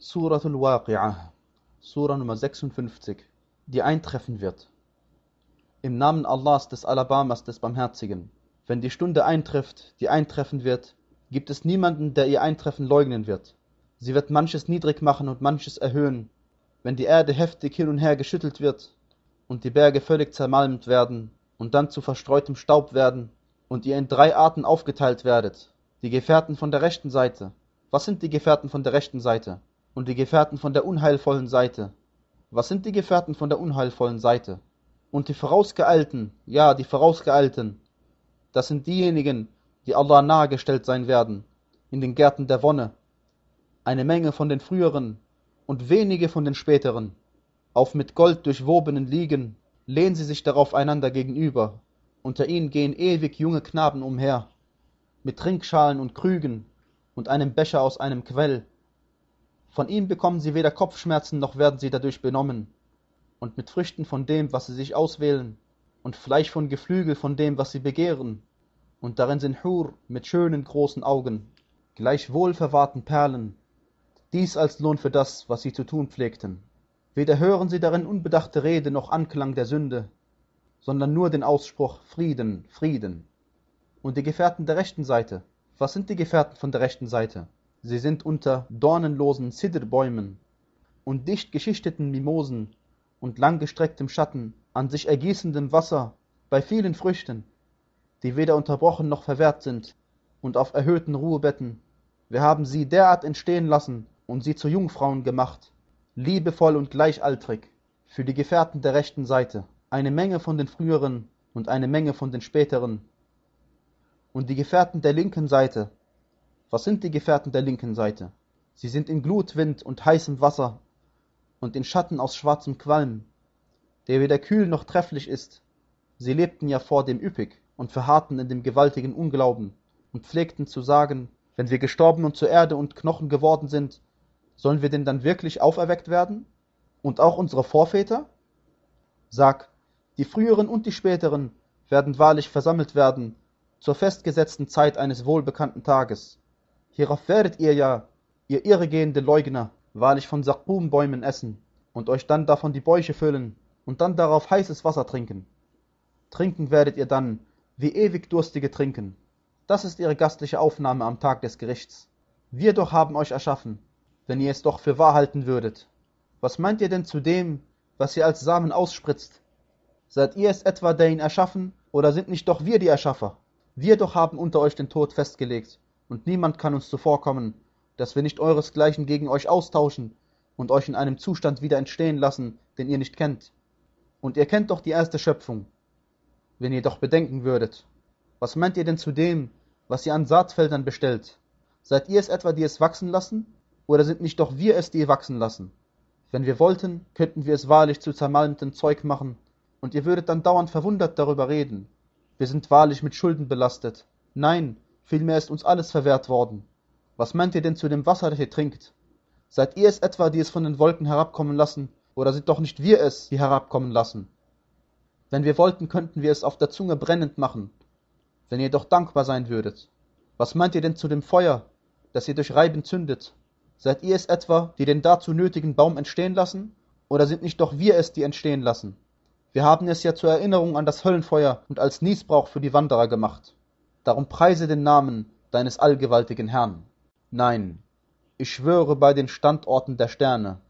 Suratul Waqi'ah, Sura Nummer 56, die eintreffen wird. Im Namen Allahs des Alabamas des Barmherzigen. Wenn die Stunde eintrifft, die eintreffen wird, gibt es niemanden, der ihr Eintreffen leugnen wird. Sie wird manches niedrig machen und manches erhöhen. Wenn die Erde heftig hin und her geschüttelt wird und die Berge völlig zermalmt werden und dann zu verstreutem Staub werden und ihr in drei Arten aufgeteilt werdet. Die Gefährten von der rechten Seite. Was sind die Gefährten von der rechten Seite? Und die Gefährten von der unheilvollen Seite. Was sind die Gefährten von der unheilvollen Seite? Und die Vorausgeeilten, ja, die Vorausgeeilten, das sind diejenigen, die Allah nahegestellt sein werden, in den Gärten der Wonne. Eine Menge von den früheren und wenige von den späteren. Auf mit Gold durchwobenen Liegen lehnen sie sich darauf einander gegenüber. Unter ihnen gehen ewig junge Knaben umher, mit Trinkschalen und Krügen und einem Becher aus einem Quell. Von ihm bekommen sie weder Kopfschmerzen noch werden sie dadurch benommen. Und mit Früchten von dem, was sie sich auswählen, und Fleisch von Geflügel von dem, was sie begehren. Und darin sind Hur mit schönen großen Augen, gleich wohlverwahrten Perlen. Dies als Lohn für das, was sie zu tun pflegten. Weder hören sie darin unbedachte Rede noch Anklang der Sünde, sondern nur den Ausspruch Frieden, Frieden. Und die Gefährten der rechten Seite. Was sind die Gefährten von der rechten Seite? Sie sind unter dornenlosen Zidrbäumen und dicht geschichteten Mimosen und langgestrecktem Schatten, an sich ergießendem Wasser, bei vielen Früchten, die weder unterbrochen noch verwehrt sind, und auf erhöhten Ruhebetten. Wir haben sie derart entstehen lassen und sie zu Jungfrauen gemacht, liebevoll und gleichaltrig, für die Gefährten der rechten Seite, eine Menge von den früheren und eine Menge von den späteren. Und die Gefährten der linken Seite, was sind die Gefährten der linken Seite? Sie sind in Glutwind und heißem Wasser und in Schatten aus schwarzem Qualm, der weder kühl noch trefflich ist. Sie lebten ja vor dem üppig und verharrten in dem gewaltigen Unglauben und pflegten zu sagen, wenn wir gestorben und zur Erde und Knochen geworden sind, sollen wir denn dann wirklich auferweckt werden? Und auch unsere Vorväter? Sag, die früheren und die späteren werden wahrlich versammelt werden zur festgesetzten Zeit eines wohlbekannten Tages. Hierauf werdet ihr ja, ihr irregehende Leugner, wahrlich von Sakumbäumen essen und euch dann davon die Bäuche füllen und dann darauf heißes Wasser trinken. Trinken werdet ihr dann, wie ewig Durstige trinken. Das ist ihre gastliche Aufnahme am Tag des Gerichts. Wir doch haben euch erschaffen, wenn ihr es doch für wahr halten würdet. Was meint ihr denn zu dem, was ihr als Samen ausspritzt? Seid ihr es etwa, der ihn erschaffen, oder sind nicht doch wir die Erschaffer? Wir doch haben unter euch den Tod festgelegt und niemand kann uns zuvorkommen, dass wir nicht euresgleichen gegen euch austauschen und euch in einem Zustand wieder entstehen lassen, den ihr nicht kennt. Und ihr kennt doch die erste Schöpfung. Wenn ihr doch bedenken würdet, was meint ihr denn zu dem, was ihr an Saatfeldern bestellt? Seid ihr es etwa, die es wachsen lassen? Oder sind nicht doch wir es, die wachsen lassen? Wenn wir wollten, könnten wir es wahrlich zu zermalmtem Zeug machen, und ihr würdet dann dauernd verwundert darüber reden. Wir sind wahrlich mit Schulden belastet. Nein, Vielmehr ist uns alles verwehrt worden. Was meint ihr denn zu dem Wasser, das ihr trinkt? Seid ihr es etwa, die es von den Wolken herabkommen lassen, oder sind doch nicht wir es, die herabkommen lassen? Wenn wir wollten, könnten wir es auf der Zunge brennend machen, wenn ihr doch dankbar sein würdet. Was meint ihr denn zu dem Feuer, das ihr durch Reiben zündet? Seid ihr es etwa, die den dazu nötigen Baum entstehen lassen? Oder sind nicht doch wir es, die entstehen lassen? Wir haben es ja zur Erinnerung an das Höllenfeuer und als Niesbrauch für die Wanderer gemacht. Darum preise den Namen deines allgewaltigen Herrn. Nein, ich schwöre bei den Standorten der Sterne.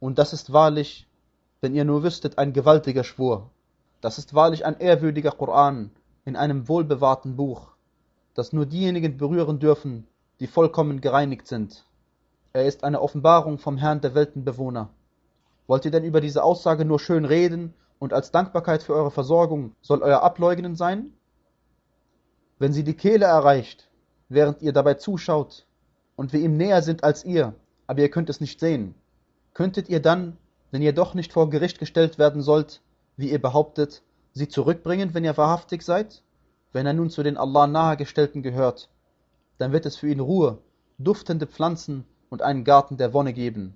Und das ist wahrlich, wenn ihr nur wüsstet, ein gewaltiger Schwur. Das ist wahrlich ein ehrwürdiger Koran in einem wohlbewahrten Buch, das nur diejenigen berühren dürfen, die vollkommen gereinigt sind. Er ist eine Offenbarung vom Herrn der Weltenbewohner. Wollt ihr denn über diese Aussage nur schön reden und als Dankbarkeit für eure Versorgung soll euer Ableugnen sein? Wenn sie die Kehle erreicht, während ihr dabei zuschaut und wir ihm näher sind als ihr, aber ihr könnt es nicht sehen, könntet ihr dann, wenn ihr doch nicht vor Gericht gestellt werden sollt, wie ihr behauptet, sie zurückbringen, wenn ihr wahrhaftig seid? Wenn er nun zu den Allah nahegestellten gehört, dann wird es für ihn Ruhe, duftende Pflanzen und einen Garten der Wonne geben.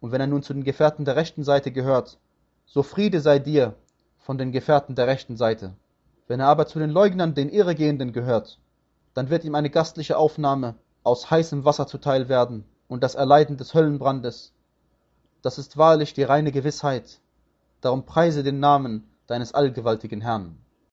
Und wenn er nun zu den Gefährten der rechten Seite gehört, so Friede sei dir von den Gefährten der rechten Seite. Wenn er aber zu den Leugnern, den Irregehenden gehört, dann wird ihm eine gastliche Aufnahme aus heißem Wasser zuteil werden und das Erleiden des Höllenbrandes. Das ist wahrlich die reine Gewissheit. Darum preise den Namen deines allgewaltigen Herrn.